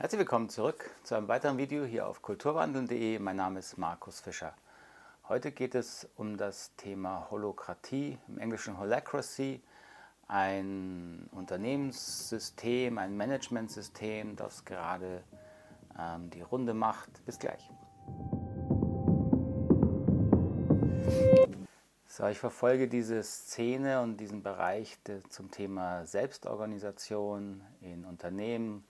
Herzlich willkommen zurück zu einem weiteren Video hier auf kulturwandeln.de. Mein Name ist Markus Fischer. Heute geht es um das Thema Holokratie, im Englischen Holacracy, ein Unternehmenssystem, ein Managementsystem, das gerade ähm, die Runde macht. Bis gleich. So, ich verfolge diese Szene und diesen Bereich zum Thema Selbstorganisation in Unternehmen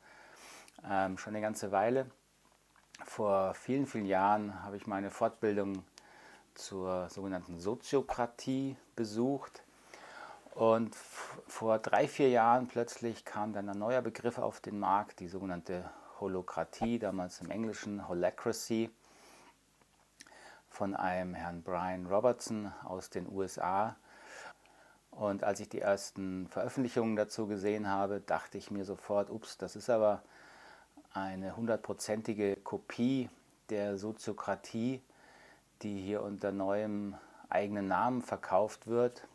ähm, schon eine ganze Weile. Vor vielen, vielen Jahren habe ich meine Fortbildung zur sogenannten Soziokratie besucht. Und vor drei, vier Jahren plötzlich kam dann ein neuer Begriff auf den Markt, die sogenannte Holokratie, damals im Englischen Holacracy, von einem Herrn Brian Robertson aus den USA. Und als ich die ersten Veröffentlichungen dazu gesehen habe, dachte ich mir sofort, ups, das ist aber eine hundertprozentige Kopie der Soziokratie, die hier unter neuem eigenen Namen verkauft wird,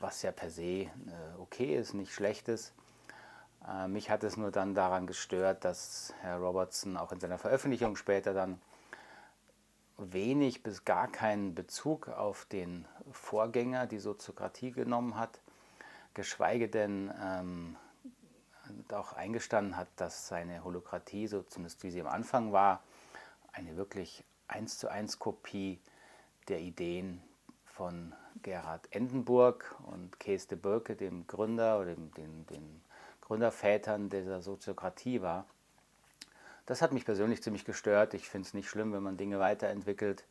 was ja per se äh, okay ist, nicht schlecht ist. Äh, mich hat es nur dann daran gestört, dass Herr Robertson auch in seiner Veröffentlichung später dann wenig bis gar keinen Bezug auf den Vorgänger, die Soziokratie, genommen hat, geschweige denn ähm, auch eingestanden hat, dass seine Holokratie, so zumindest wie sie am Anfang war, eine wirklich eins zu eins Kopie der Ideen von Gerhard Endenburg und Kees de Birke, dem Gründer oder dem, den, den Gründervätern dieser Soziokratie war. Das hat mich persönlich ziemlich gestört. Ich finde es nicht schlimm, wenn man Dinge weiterentwickelt.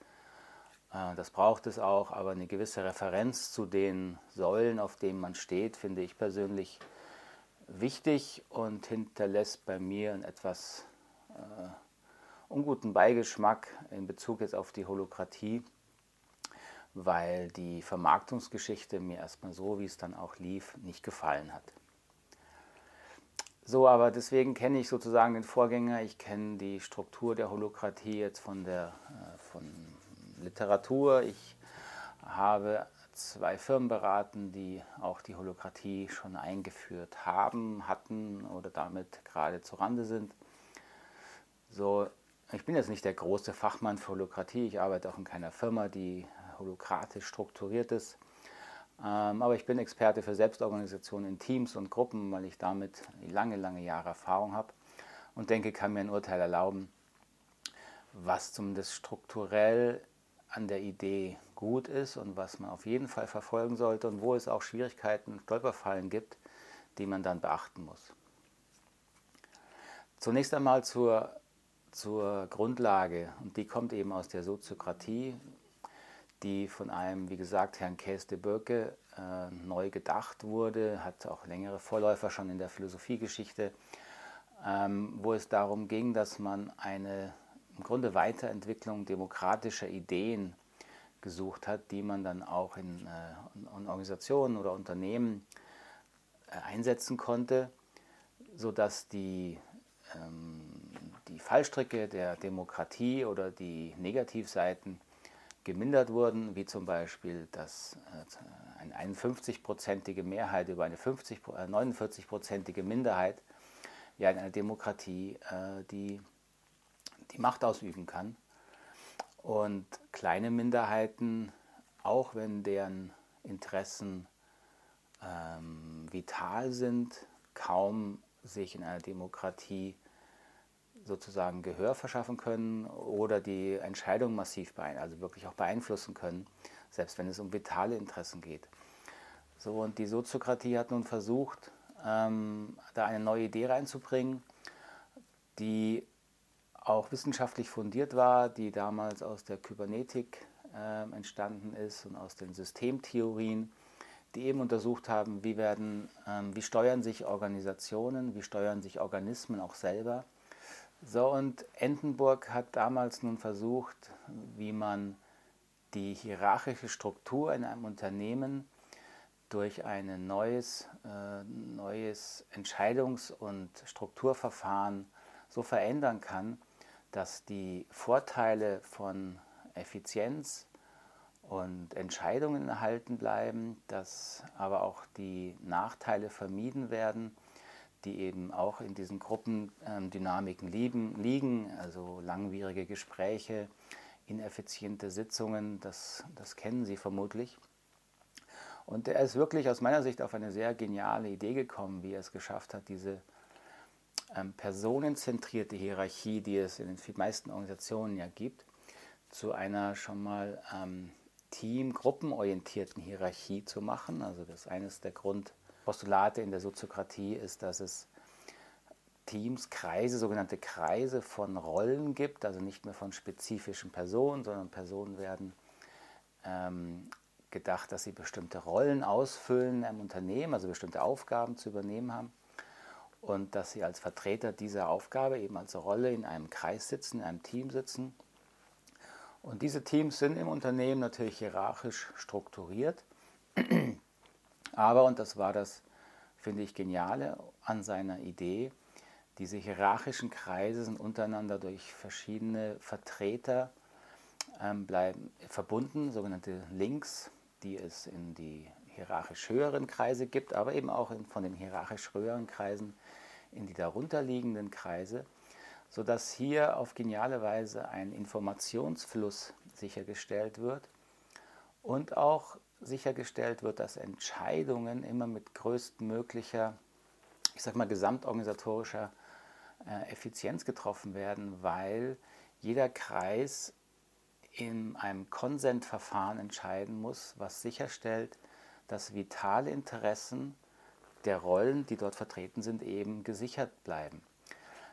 Äh, das braucht es auch, aber eine gewisse Referenz zu den Säulen, auf denen man steht, finde ich persönlich wichtig und hinterlässt bei mir einen etwas äh, unguten Beigeschmack in Bezug jetzt auf die Holokratie, weil die Vermarktungsgeschichte mir erstmal so, wie es dann auch lief, nicht gefallen hat. So, aber deswegen kenne ich sozusagen den Vorgänger, ich kenne die Struktur der Holokratie jetzt von der äh, von Literatur. Ich habe zwei Firmen beraten, die auch die Holokratie schon eingeführt haben, hatten oder damit gerade zu Rande sind. So, ich bin jetzt nicht der große Fachmann für Holokratie, ich arbeite auch in keiner Firma, die holokratisch strukturiert ist. Ähm, aber ich bin Experte für Selbstorganisation in Teams und Gruppen, weil ich damit lange, lange Jahre Erfahrung habe und denke, kann mir ein Urteil erlauben, was zumindest strukturell an der Idee gut ist und was man auf jeden Fall verfolgen sollte und wo es auch Schwierigkeiten, Stolperfallen gibt, die man dann beachten muss. Zunächst einmal zur, zur Grundlage und die kommt eben aus der Soziokratie, die von einem, wie gesagt, Herrn Kees de Birke äh, neu gedacht wurde, hat auch längere Vorläufer schon in der Philosophiegeschichte, ähm, wo es darum ging, dass man eine im Grunde Weiterentwicklung demokratischer Ideen gesucht hat, die man dann auch in, äh, in Organisationen oder Unternehmen äh, einsetzen konnte, sodass die, ähm, die Fallstricke der Demokratie oder die Negativseiten gemindert wurden, wie zum Beispiel, dass äh, eine 51-prozentige Mehrheit über eine 50, 49-prozentige Minderheit ja in einer Demokratie die die Macht ausüben kann. Und kleine Minderheiten, auch wenn deren Interessen ähm, vital sind, kaum sich in einer Demokratie sozusagen Gehör verschaffen können oder die Entscheidung massiv beeinflussen, also wirklich auch beeinflussen können, selbst wenn es um vitale Interessen geht. So, und die Soziokratie hat nun versucht, ähm, da eine neue Idee reinzubringen, die auch wissenschaftlich fundiert war, die damals aus der Kybernetik äh, entstanden ist und aus den Systemtheorien, die eben untersucht haben, wie, werden, ähm, wie steuern sich Organisationen, wie steuern sich Organismen auch selber. So, und Entenburg hat damals nun versucht, wie man die hierarchische Struktur in einem Unternehmen durch ein neues, äh, neues Entscheidungs- und Strukturverfahren so verändern kann, dass die Vorteile von Effizienz und Entscheidungen erhalten bleiben, dass aber auch die Nachteile vermieden werden, die eben auch in diesen Gruppendynamiken lieben, liegen, also langwierige Gespräche, ineffiziente Sitzungen, das, das kennen Sie vermutlich. Und er ist wirklich aus meiner Sicht auf eine sehr geniale Idee gekommen, wie er es geschafft hat, diese ähm, personenzentrierte Hierarchie, die es in den meisten Organisationen ja gibt, zu einer schon mal ähm, team-gruppenorientierten Hierarchie zu machen. Also das ist eines der Grundpostulate in der Soziokratie ist, dass es Teams, Kreise, sogenannte Kreise von Rollen gibt, also nicht mehr von spezifischen Personen, sondern Personen werden ähm, gedacht, dass sie bestimmte Rollen ausfüllen im Unternehmen, also bestimmte Aufgaben zu übernehmen haben und dass sie als Vertreter dieser Aufgabe eben als Rolle in einem Kreis sitzen, in einem Team sitzen. Und diese Teams sind im Unternehmen natürlich hierarchisch strukturiert, aber, und das war das, finde ich, Geniale an seiner Idee, diese hierarchischen Kreise sind untereinander durch verschiedene Vertreter ähm, bleiben verbunden, sogenannte Links, die es in die hierarchisch höheren Kreise gibt, aber eben auch in, von den hierarchisch höheren Kreisen in die darunterliegenden Kreise, sodass hier auf geniale Weise ein Informationsfluss sichergestellt wird und auch sichergestellt wird, dass Entscheidungen immer mit größtmöglicher, ich sag mal, gesamtorganisatorischer äh, Effizienz getroffen werden, weil jeder Kreis in einem Konsentverfahren entscheiden muss, was sicherstellt, dass vitale Interessen der Rollen, die dort vertreten sind, eben gesichert bleiben.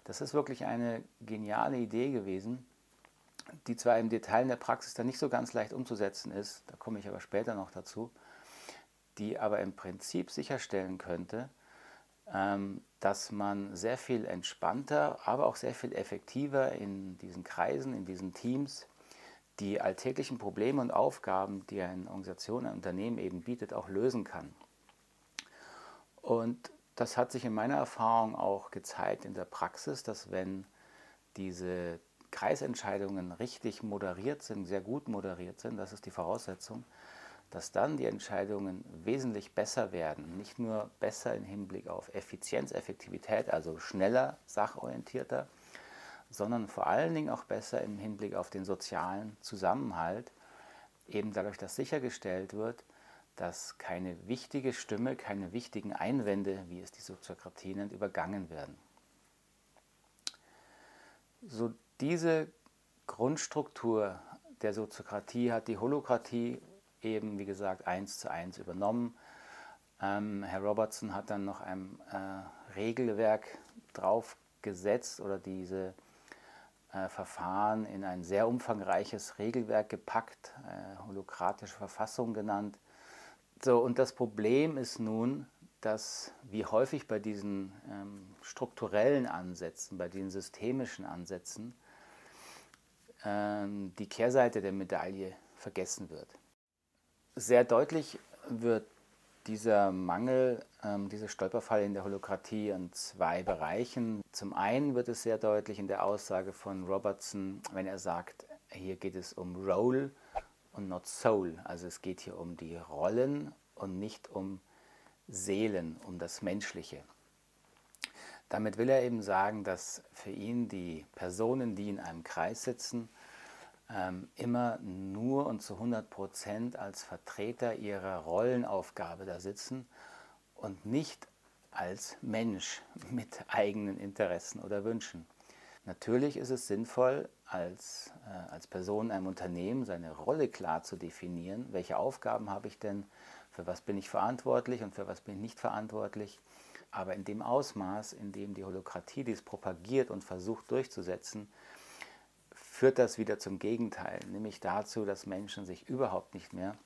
Das ist wirklich eine geniale Idee gewesen, die zwar im Detail in der Praxis dann nicht so ganz leicht umzusetzen ist, da komme ich aber später noch dazu, die aber im Prinzip sicherstellen könnte, ähm, dass man sehr viel entspannter, aber auch sehr viel effektiver in diesen Kreisen, in diesen Teams die alltäglichen Probleme und Aufgaben, die eine Organisation, ein Unternehmen eben bietet, auch lösen kann. Und das hat sich in meiner Erfahrung auch gezeigt in der Praxis, dass wenn diese Kreisentscheidungen richtig moderiert sind, sehr gut moderiert sind, das ist die Voraussetzung, dass dann die Entscheidungen wesentlich besser werden. Nicht nur besser im Hinblick auf Effizienz, Effektivität, also schneller, sachorientierter, sondern vor allen Dingen auch besser im Hinblick auf den sozialen Zusammenhalt, eben dadurch, dass sichergestellt wird, dass keine wichtige Stimme, keine wichtigen Einwände, wie es die Soziokratie nennt, übergangen werden. So diese Grundstruktur der Soziokratie hat die Holokratie eben, wie gesagt, eins zu eins übernommen. Ähm, Herr Robertson hat dann noch ein äh, Regelwerk draufgesetzt oder diese äh, Verfahren in ein sehr umfangreiches Regelwerk gepackt, äh, holokratische Verfassung genannt, so, und das Problem ist nun, dass wie häufig bei diesen ähm, strukturellen Ansätzen, bei diesen systemischen Ansätzen, ähm, die Kehrseite der Medaille vergessen wird. Sehr deutlich wird dieser Mangel, ähm, dieser Stolperfall in der Holokratie in zwei Bereichen. Zum einen wird es sehr deutlich in der Aussage von Robertson, wenn er sagt, hier geht es um Role und not Soul. Also es geht hier um die Rollen und nicht um Seelen, um das Menschliche. Damit will er eben sagen, dass für ihn die Personen, die in einem Kreis sitzen, immer nur und zu 100 Prozent als Vertreter ihrer Rollenaufgabe da sitzen und nicht als Mensch mit eigenen Interessen oder Wünschen. Natürlich ist es sinnvoll, als, äh, als Person in einem Unternehmen seine Rolle klar zu definieren. Welche Aufgaben habe ich denn? Für was bin ich verantwortlich und für was bin ich nicht verantwortlich? Aber in dem Ausmaß, in dem die Holokratie dies propagiert und versucht durchzusetzen, führt das wieder zum Gegenteil, nämlich dazu, dass Menschen sich überhaupt nicht mehr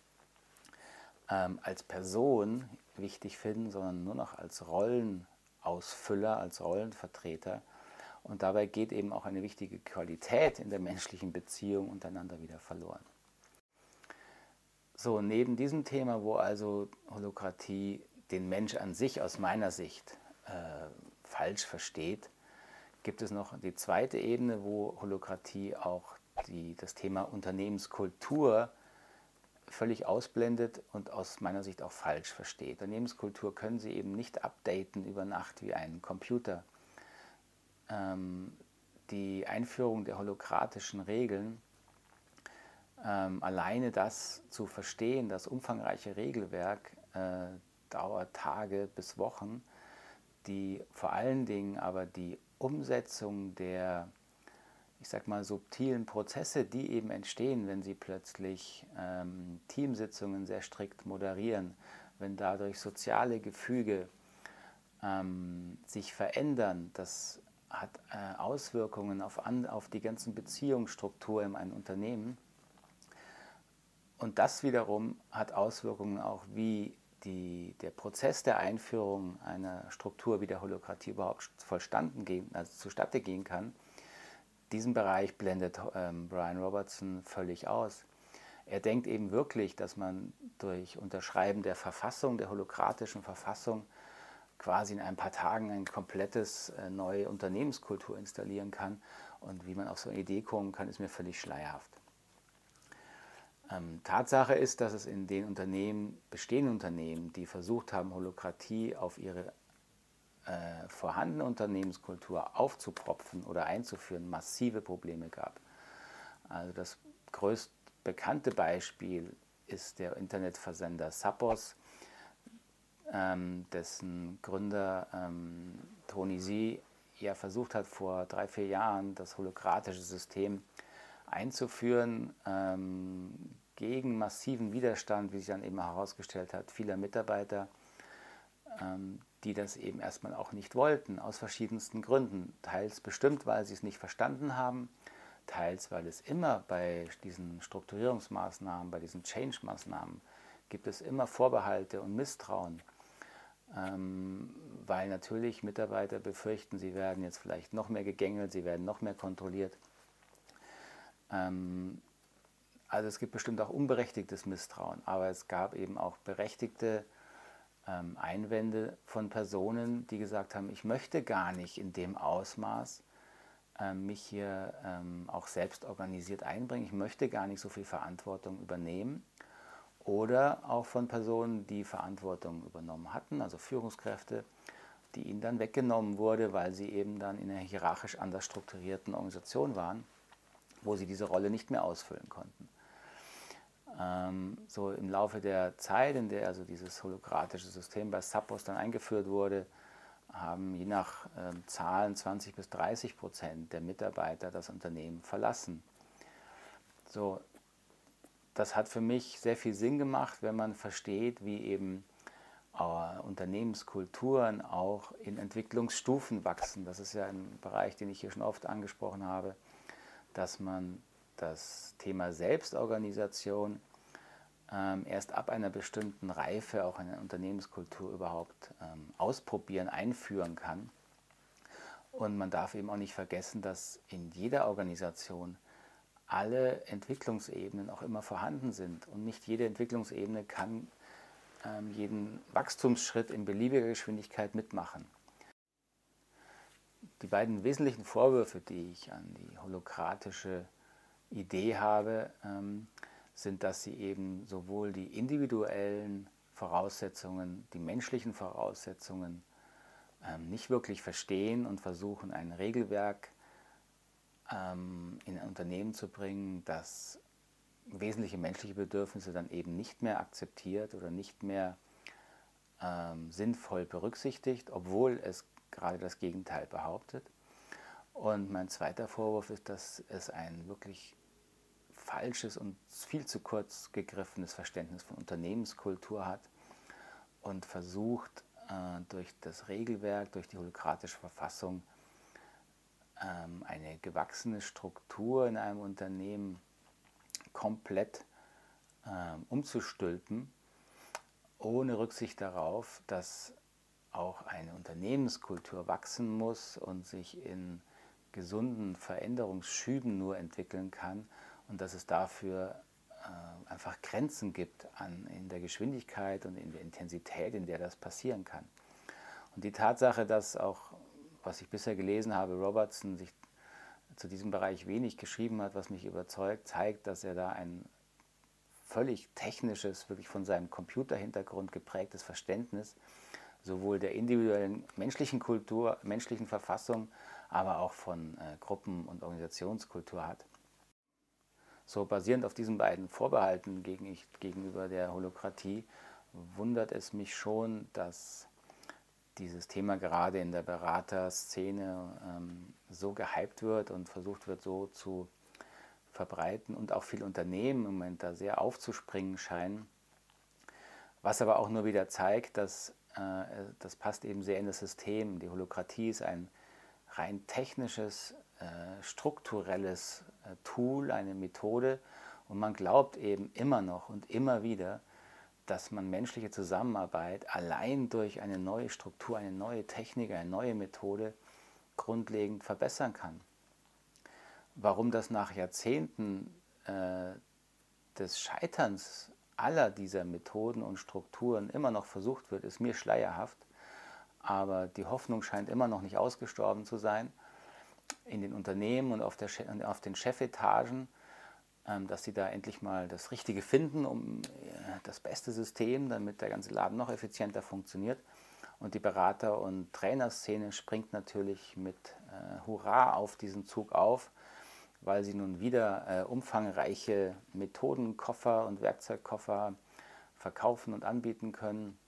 ähm, als Person wichtig finden, sondern nur noch als Rollenausfüller, als Rollenvertreter und dabei geht eben auch eine wichtige Qualität in der menschlichen Beziehung untereinander wieder verloren. So, neben diesem Thema, wo also Holokratie den Mensch an sich aus meiner Sicht äh, falsch versteht, gibt es noch die zweite Ebene, wo Holokratie auch die, das Thema Unternehmenskultur völlig ausblendet und aus meiner Sicht auch falsch versteht. Unternehmenskultur können Sie eben nicht updaten über Nacht wie einen Computer. Ähm, die Einführung der holokratischen Regeln, ähm, alleine das zu verstehen, das umfangreiche Regelwerk, äh, dauert Tage bis Wochen, die vor allen Dingen aber die Umsetzung der ich sag mal, subtilen Prozesse, die eben entstehen, wenn sie plötzlich ähm, Teamsitzungen sehr strikt moderieren, wenn dadurch soziale Gefüge ähm, sich verändern, das hat äh, Auswirkungen auf, an, auf die ganzen Beziehungsstrukturen in einem Unternehmen. Und das wiederum hat Auswirkungen auch, wie die, der Prozess der Einführung einer Struktur wie der Holokratie überhaupt vollstanden gehen, also zustatte gehen kann diesen Bereich blendet ähm, Brian Robertson völlig aus. Er denkt eben wirklich, dass man durch Unterschreiben der Verfassung, der holokratischen Verfassung, quasi in ein paar Tagen eine komplettes äh, neue Unternehmenskultur installieren kann. Und wie man auf so eine Idee kommen kann, ist mir völlig schleierhaft. Ähm, Tatsache ist, dass es in den Unternehmen, bestehenden Unternehmen, die versucht haben, Holokratie auf ihre äh, vorhandene Unternehmenskultur aufzupropfen oder einzuführen, massive Probleme gab. Also das größt bekannte Beispiel ist der Internetversender Sappos, ähm, dessen Gründer ähm, Tony Sie ja versucht hat, vor drei, vier Jahren das holokratische System einzuführen, ähm, gegen massiven Widerstand, wie sich dann eben herausgestellt hat, vieler Mitarbeiter, ähm, die das eben erstmal auch nicht wollten, aus verschiedensten Gründen. Teils bestimmt, weil sie es nicht verstanden haben, teils, weil es immer bei diesen Strukturierungsmaßnahmen, bei diesen Change-Maßnahmen, gibt es immer Vorbehalte und Misstrauen, ähm, weil natürlich Mitarbeiter befürchten, sie werden jetzt vielleicht noch mehr gegängelt, sie werden noch mehr kontrolliert. Ähm, also es gibt bestimmt auch unberechtigtes Misstrauen, aber es gab eben auch berechtigte ähm, Einwände von Personen, die gesagt haben, ich möchte gar nicht in dem Ausmaß ähm, mich hier ähm, auch selbst organisiert einbringen, ich möchte gar nicht so viel Verantwortung übernehmen. Oder auch von Personen, die Verantwortung übernommen hatten, also Führungskräfte, die ihnen dann weggenommen wurde, weil sie eben dann in einer hierarchisch anders strukturierten Organisation waren, wo sie diese Rolle nicht mehr ausfüllen konnten. Ähm, so im Laufe der Zeit, in der also dieses holokratische System bei Sappos dann eingeführt wurde, haben je nach ähm, Zahlen 20 bis 30 Prozent der Mitarbeiter das Unternehmen verlassen. So, das hat für mich sehr viel Sinn gemacht, wenn man versteht, wie eben äh, Unternehmenskulturen auch in Entwicklungsstufen wachsen. Das ist ja ein Bereich, den ich hier schon oft angesprochen habe, dass man das Thema Selbstorganisation ähm, erst ab einer bestimmten Reife auch eine Unternehmenskultur überhaupt ähm, ausprobieren, einführen kann. Und man darf eben auch nicht vergessen, dass in jeder Organisation alle Entwicklungsebenen auch immer vorhanden sind. Und nicht jede Entwicklungsebene kann ähm, jeden Wachstumsschritt in beliebiger Geschwindigkeit mitmachen. Die beiden wesentlichen Vorwürfe, die ich an die holokratische Idee habe, ähm, sind, dass sie eben sowohl die individuellen Voraussetzungen, die menschlichen Voraussetzungen ähm, nicht wirklich verstehen und versuchen, ein Regelwerk ähm, in ein Unternehmen zu bringen, das wesentliche menschliche Bedürfnisse dann eben nicht mehr akzeptiert oder nicht mehr sinnvoll berücksichtigt, obwohl es gerade das Gegenteil behauptet. Und mein zweiter Vorwurf ist, dass es ein wirklich falsches und viel zu kurz gegriffenes Verständnis von Unternehmenskultur hat und versucht äh, durch das Regelwerk, durch die holokratische Verfassung ähm, eine gewachsene Struktur in einem Unternehmen komplett ähm, umzustülpen, ohne Rücksicht darauf, dass auch eine Unternehmenskultur wachsen muss und sich in gesunden Veränderungsschüben nur entwickeln kann und dass es dafür äh, einfach Grenzen gibt an, in der Geschwindigkeit und in der Intensität, in der das passieren kann. Und die Tatsache, dass auch, was ich bisher gelesen habe, Robertson sich zu diesem Bereich wenig geschrieben hat, was mich überzeugt, zeigt, dass er da ein völlig technisches, wirklich von seinem Computerhintergrund geprägtes Verständnis sowohl der individuellen menschlichen Kultur, menschlichen Verfassung, aber auch von äh, Gruppen- und Organisationskultur hat. So basierend auf diesen beiden Vorbehalten gegen ich, gegenüber der Holokratie wundert es mich schon, dass dieses Thema gerade in der Beraterszene ähm, so gehypt wird und versucht wird, so zu verbreiten und auch viele Unternehmen im Moment da sehr aufzuspringen scheinen. Was aber auch nur wieder zeigt, dass äh, das passt eben sehr in das System. Die Holokratie ist ein rein technisches, äh, strukturelles äh, Tool, eine Methode und man glaubt eben immer noch und immer wieder, dass man menschliche Zusammenarbeit allein durch eine neue Struktur, eine neue Technik, eine neue Methode grundlegend verbessern kann. Warum das nach Jahrzehnten äh, des Scheiterns aller dieser Methoden und Strukturen immer noch versucht wird, ist mir schleierhaft. Aber die Hoffnung scheint immer noch nicht ausgestorben zu sein in den Unternehmen und auf, der, auf den Chefetagen, ähm, dass sie da endlich mal das Richtige finden, um äh, das beste System, damit der ganze Laden noch effizienter funktioniert. Und die Berater- und Trainerszene springt natürlich mit äh, Hurra auf diesen Zug auf, weil sie nun wieder äh, umfangreiche Methodenkoffer und Werkzeugkoffer verkaufen und anbieten können.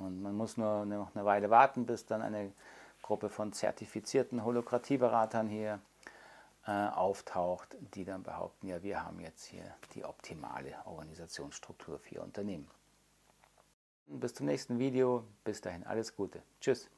Und man muss nur noch eine Weile warten, bis dann eine Gruppe von zertifizierten Holokratieberatern hier äh, auftaucht, die dann behaupten, ja, wir haben jetzt hier die optimale Organisationsstruktur für Ihr Unternehmen. Bis zum nächsten Video. Bis dahin alles Gute. Tschüss.